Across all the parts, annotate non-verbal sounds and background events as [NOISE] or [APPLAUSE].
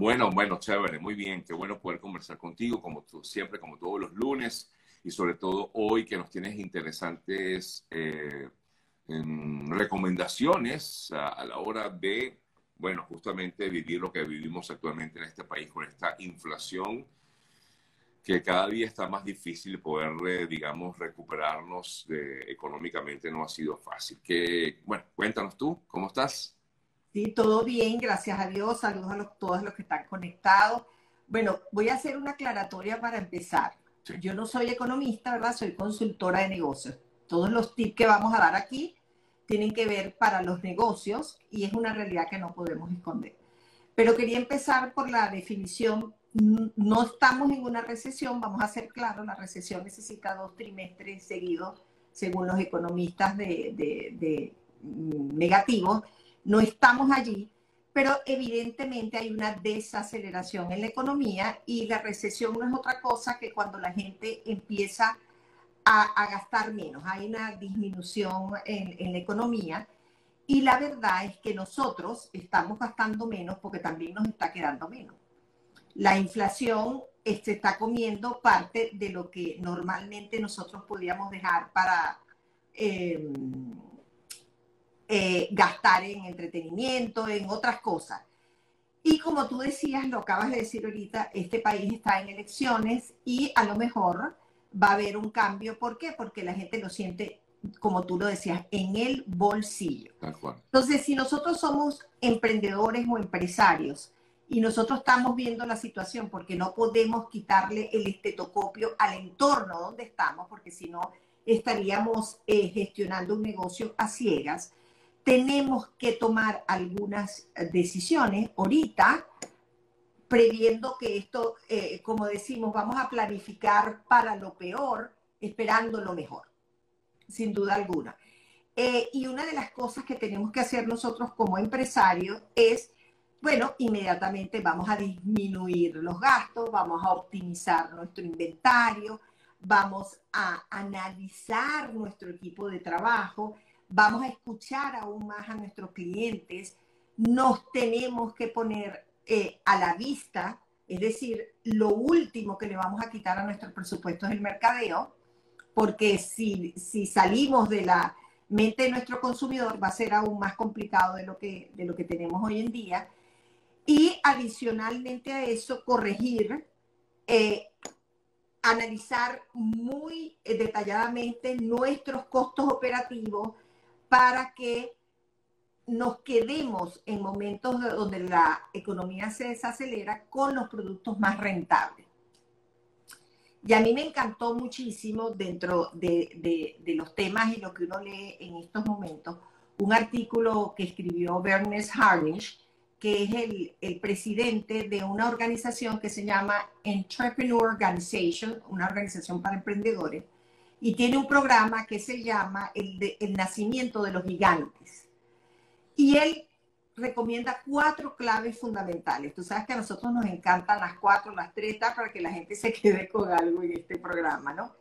Bueno, bueno, chévere, muy bien, qué bueno poder conversar contigo, como tú, siempre, como todos los lunes, y sobre todo hoy que nos tienes interesantes eh, recomendaciones a, la hora de, bueno, justamente vivir lo que vivimos actualmente en este país con esta inflación que cada día está más difícil poder, eh, digamos, recuperarnos económicamente, no ha sido fácil. Que, bueno, cuéntanos tú, ¿cómo estás? Sí, todo bien, gracias a Dios. Saludos a todos los que están conectados. Bueno, voy a hacer una aclaratoria para empezar. Yo no soy economista, ¿verdad? Soy consultora de negocios. Todos los tips que vamos a dar aquí tienen que ver para los negocios y es una realidad que no podemos esconder. Pero quería empezar por la definición no estamos en una recesión, vamos a ser claros, la recesión necesita dos trimestres seguidos, según los economistas de, mm, negativos, no estamos allí, pero evidentemente hay una desaceleración en la economía y la recesión no es otra cosa que cuando la gente empieza a, gastar menos, hay una disminución en, la economía. Y la verdad es que nosotros estamos gastando menos porque también nos está quedando menos la inflación este, está comiendo parte de lo que normalmente nosotros podíamos dejar para em, eh, gastar en entretenimiento, en otras cosas. Y como tú decías, lo acabas de decir ahorita, este país está en elecciones y a lo mejor va a haber un cambio. ¿Por qué? Porque la gente lo siente, como tú lo decías, en el bolsillo. Entonces, si nosotros somos emprendedores o empresarios, y nosotros estamos viendo la situación porque no podemos quitarle el estetocopio al entorno donde estamos, porque si no estaríamos eh, gestionando un negocio a ciegas. Tenemos que tomar algunas decisiones ahorita, previendo que esto, eh, como decimos, vamos a planificar para lo peor, esperando lo mejor, sin duda alguna. Eh, y una de las cosas que tenemos que hacer nosotros como empresarios es bueno, inmediatamente vamos a disminuir los gastos, vamos a optimizar nuestro inventario, vamos a analizar nuestro equipo de trabajo, vamos a escuchar aún más a nuestros clientes, nos tenemos que poner eh, a la vista, es decir, lo último que le vamos a quitar a nuestro presupuesto es el mercadeo, porque si, si salimos de la mente de nuestro consumidor va a ser aún más complicado de lo que, de lo que tenemos hoy en día. Y adicionalmente a eso, corregir, eh, analizar muy detalladamente nuestros costos operativos para que nos quedemos en momentos donde la economía se desacelera con los productos más rentables. Y a mí me encantó muchísimo dentro de, de los temas y lo que uno lee en estos momentos, un artículo que escribió Bernice Harnish, que es el, el, presidente de una organización que se llama Entrepreneur Organization, una organización para emprendedores, y tiene un programa que se llama el, de, el nacimiento de los gigantes. Y él recomienda cuatro claves fundamentales. Tú sabes que a nosotros nos encantan las cuatro, las tres, para que la gente se quede con algo en este programa, ¿no?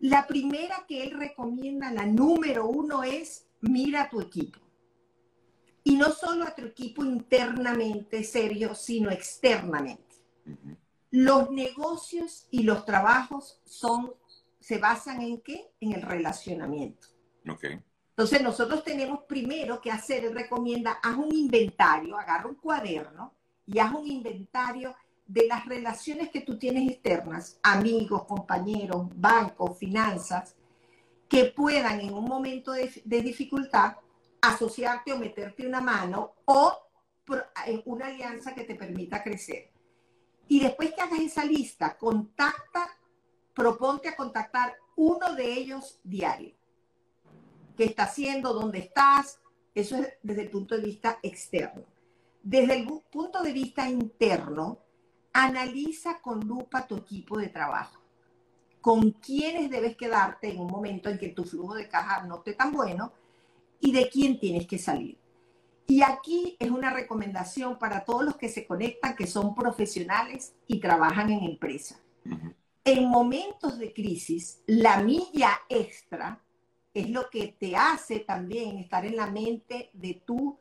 La primera que él recomienda, la número uno, es mira tu equipo. Y no solo a tu equipo internamente serio, sino externamente. Los negocios y los trabajos son, se basan en qué? En el relacionamiento. Entonces nosotros tenemos primero que hacer, él recomienda, haz un inventario, agarra un cuaderno y haz un inventario de las relaciones que tú tienes externas, amigos, compañeros, bancos, finanzas, que puedan en un momento de, de dificultad asociarte o meterte una mano o en una alianza que te permita crecer. Y después que hagas esa lista, contacta, proponte a contactar uno de ellos diario. ¿Qué está haciendo? ¿Dónde estás? Eso es desde el punto de vista externo. Desde el punto de vista interno, analiza con lupa tu equipo de trabajo. ¿Con quiénes debes quedarte en un momento en que tu flujo de caja no esté tan bueno? y de quién tienes que salir. Y aquí es una recomendación para todos los que se conectan, que son profesionales y trabajan en empresa. En momentos de crisis, la milla extra es lo que te hace también estar en la mente de tu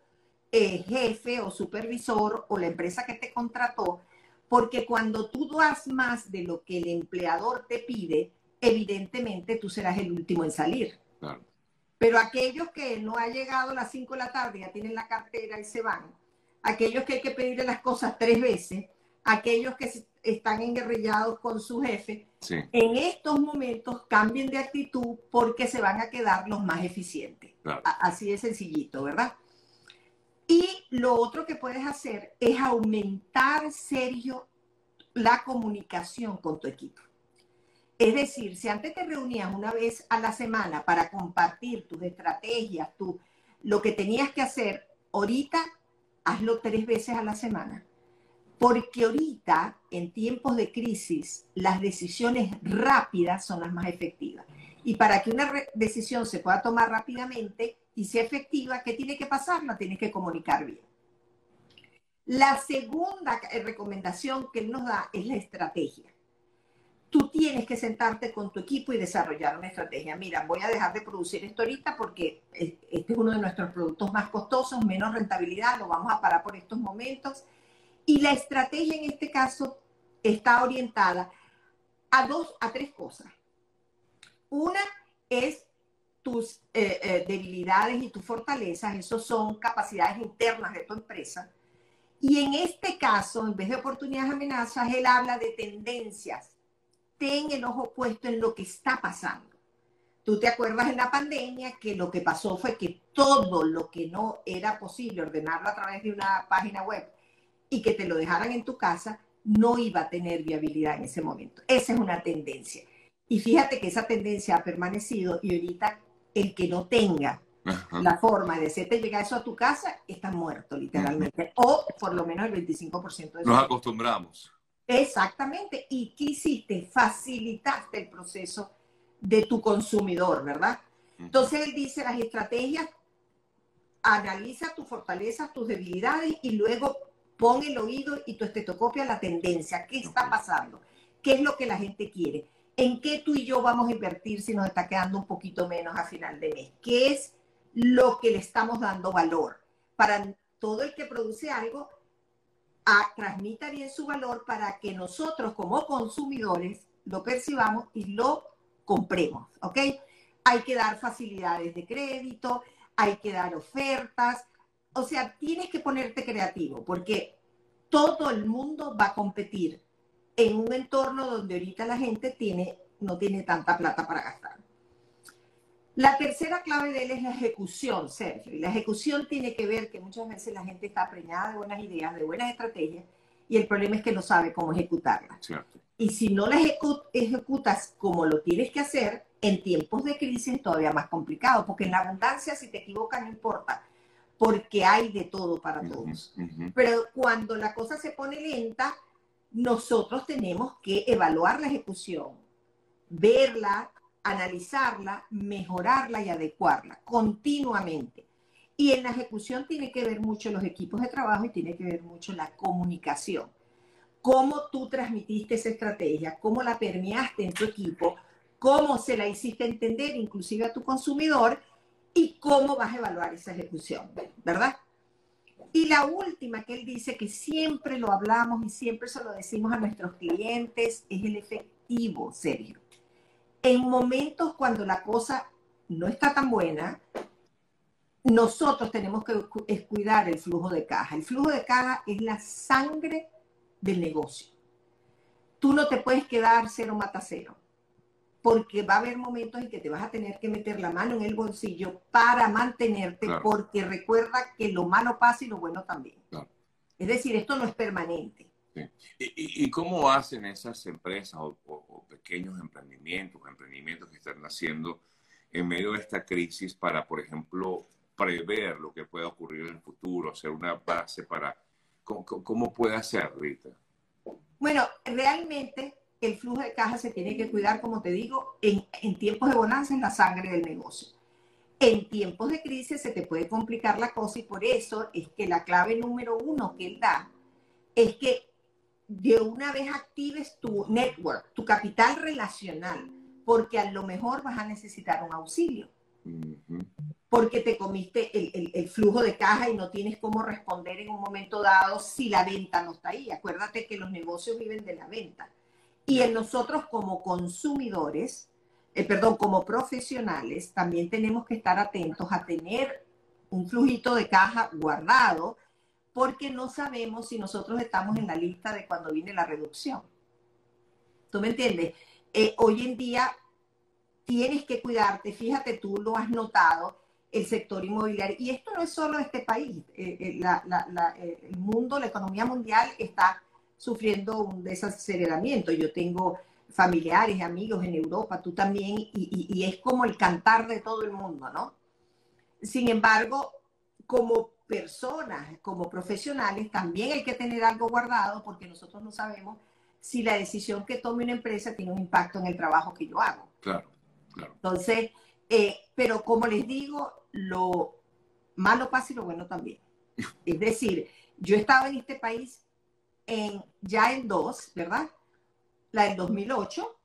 eh, jefe o supervisor o la empresa que te contrató, porque cuando tú das más de lo que el empleador te pide, evidentemente tú serás el último en salir. Pero aquellos que no ha llegado a las 5 de la tarde, ya tienen la cartera y se van, aquellos que hay que pedirle las cosas tres veces, aquellos que están enguerrillados con su jefe, en estos momentos cambien de actitud porque se van a quedar los más eficientes. Así de sencillito, ¿verdad? Y lo otro que puedes hacer es aumentar, serio, la comunicación con tu equipo. Es decir, si antes te reunías una vez a la semana para compartir tus estrategias, tu, lo que tenías que hacer, ahorita hazlo tres veces a la semana. Porque ahorita, en tiempos de crisis, las decisiones rápidas son las más efectivas. Y para que una decisión se pueda tomar rápidamente, y sea efectiva, ¿qué tiene que pasar? La tienes que comunicar bien. La segunda eh, recomendación que él nos da es la estrategia. Tú tienes que sentarte con tu equipo y desarrollar una estrategia. Mira, voy a dejar de producir esto ahorita porque este es uno de nuestros productos más costosos, menos rentabilidad, lo vamos a parar por estos momentos. Y la estrategia en este caso está orientada a dos, a tres cosas. Una es tus eh, eh, debilidades y tus fortalezas, esos son capacidades internas de tu empresa. Y en este caso, en vez de oportunidades amenazas, él habla de tendencias. Ten el ojo puesto en lo que está pasando. Tú te acuerdas en la pandemia que lo que pasó fue que todo lo que no era posible ordenarlo a través de una página web y que te lo dejaran en tu casa, no iba a tener viabilidad en ese momento. Esa es una tendencia. Y fíjate que esa tendencia ha permanecido y ahorita el que no tenga la forma de hacerte llegar eso a tu casa está muerto, literalmente. O por lo menos el 25% de Nos acostumbramos. Exactamente. ¿Y qué hiciste? Facilitaste el proceso de tu consumidor, ¿verdad? Entonces él dice las estrategias, analiza tus fortalezas, tus debilidades y luego pon el oído y tu estetoscopio a la tendencia. ¿Qué está pasando? ¿Qué es lo que la gente quiere? ¿En qué tú y yo vamos a invertir si nos está quedando un poquito menos a final de mes? ¿Qué es lo que le estamos dando valor? Para todo el que produce algo, a, transmita bien su valor para que nosotros como consumidores lo percibamos y lo compremos, ¿ok? Hay que dar facilidades de crédito, hay que dar ofertas, o sea, tienes que ponerte creativo porque todo el mundo va a competir en un entorno donde ahorita la gente tiene, no tiene tanta plata para gastar. La tercera clave de él es la ejecución, Sergio. Y la ejecución tiene que ver que muchas veces la gente está preñada de buenas ideas, de buenas estrategias, y el problema es que no sabe cómo ejecutarlas. Y si no las ejecutas como lo tienes que hacer, en tiempos de crisis es todavía más complicado, porque en la abundancia si te equivocas no importa, porque hay de todo para todos. Pero cuando la cosa se pone lenta, nosotros tenemos que evaluar la ejecución, verla, analizarla, mejorarla y adecuarla continuamente. Y en la ejecución tiene que ver mucho los equipos de trabajo y tiene que ver mucho la comunicación. Cómo tú transmitiste esa estrategia, cómo la permeaste en tu equipo, cómo se la hiciste entender inclusive a tu consumidor y cómo vas a evaluar esa ejecución, ¿verdad? Y la última que él dice que siempre lo hablamos y siempre se lo decimos a nuestros clientes es el efectivo, Sergio. En momentos cuando la cosa no está tan buena, nosotros tenemos que cuidar el flujo de caja. El flujo de caja es la sangre del negocio. Tú no te puedes quedar cero mata cero porque va a haber momentos en que te vas a tener que meter la mano en el bolsillo para mantenerte, porque recuerda que lo malo pasa y lo bueno también. Es decir, esto no es permanente. ¿Y, cómo hacen esas empresas o, pequeños emprendimientos, emprendimientos que están haciendo en medio de esta crisis para, por ejemplo, prever lo que pueda ocurrir en el futuro, hacer una base para... ¿Cómo, cómo puede hacer, Rita? Bueno, realmente el flujo de caja se tiene que cuidar, como te digo, en, tiempos de bonanza es la sangre del negocio. En tiempos de crisis se te puede complicar la cosa y por eso es que la clave número uno que él da es que de una vez actives tu network, tu capital relacional, porque a lo mejor vas a necesitar un auxilio. porque te comiste el, flujo de caja y no tienes cómo responder en un momento dado si la venta no está ahí. Acuérdate que los negocios viven de la venta. Y en nosotros como consumidores, eh, perdón, como profesionales, también tenemos que estar atentos a tener un flujito de caja guardado, porque no sabemos si nosotros estamos en la lista de cuando viene la reducción. ¿Tú me entiendes? Eh, hoy en día tienes que cuidarte, fíjate, tú lo has notado, el sector inmobiliario. Y esto no es solo este país, eh, eh, el mundo, la economía mundial está sufriendo un desaceleramiento. Yo tengo familiares, amigos en Europa, tú también, y, es como el cantar de todo el mundo, ¿no? Sin embargo, como personas, como profesionales, también hay que tener algo guardado porque nosotros no sabemos si la decisión que tome una empresa tiene un impacto en el trabajo que yo hago. Claro, claro. Entonces, eh, pero como les digo, lo malo pasa y lo bueno también. [LAUGHS] Es decir, yo he estado en este país en, ya en dos, ¿verdad? La del 2008,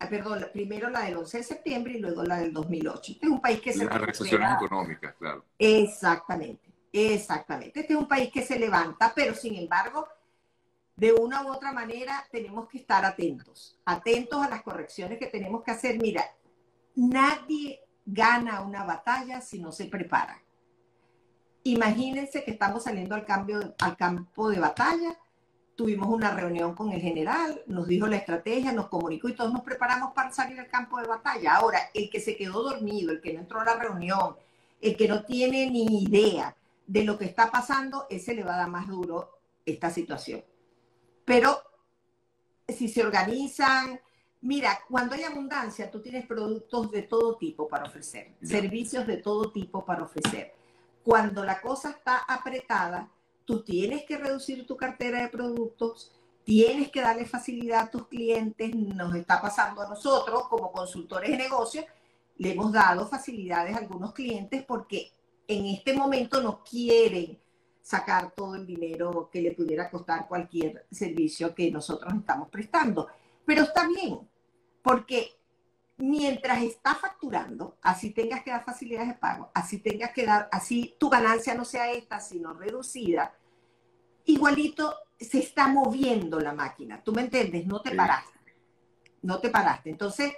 ah, perdón, primero la del 11 de septiembre y luego la del 2008. Este es un país que se... Las recesiones económicas, claro. Exactamente, exactamente. Este es un país que se levanta, pero sin embargo, de una u otra manera tenemos que estar atentos, atentos a las correcciones que tenemos que hacer. Mira, nadie gana una batalla si no se prepara. Imagínense que estamos saliendo al, cambio, al campo de batalla, tuvimos una reunión con el general, nos dijo la estrategia, nos comunicó y todos nos preparamos para salir al campo de batalla. Ahora, el que se quedó dormido, el que no entró a la reunión, el que no tiene ni idea de lo que está pasando, ese le va a dar más duro esta situación. Pero si se organizan, Mira, cuando hay abundancia, tú tienes productos de todo tipo para ofrecer, servicios de todo tipo para ofrecer. Cuando la cosa está apretada, tú tienes que reducir tu cartera de productos, tienes que darle facilidad a tus clientes, nos está pasando a nosotros como consultores de negocios, le hemos dado facilidades a algunos clientes porque en este momento no quieren sacar todo el dinero que le pudiera costar cualquier servicio que nosotros estamos prestando. Pero está bien, porque mientras está facturando, así tengas que dar facilidades de pago, así tengas que dar, así tu ganancia no sea esta, sino reducida, igualito se está moviendo la máquina. ¿Tú me entiendes? No te paraste. No te paraste. Entonces,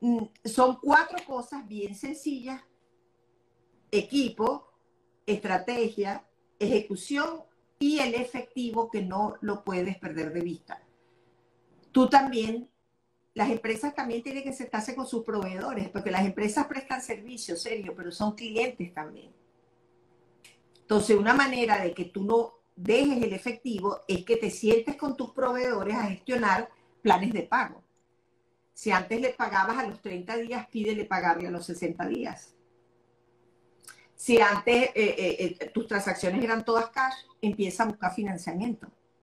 mm, son cuatro cosas bien sencillas. Equipo, estrategia, ejecución y el efectivo que no lo puedes perder de vista. Tú también las empresas también tienen que sentarse con sus proveedores, porque las empresas prestan servicios, serio, pero son clientes también. Entonces, una manera de que tú no dejes el efectivo es que te sientes con tus proveedores a gestionar planes de pago. Si antes le pagabas a los 30 días, pídele pagarle a los 60 días. Si antes eh, eh, eh, tus transacciones eran todas cash, empieza a buscar financiamiento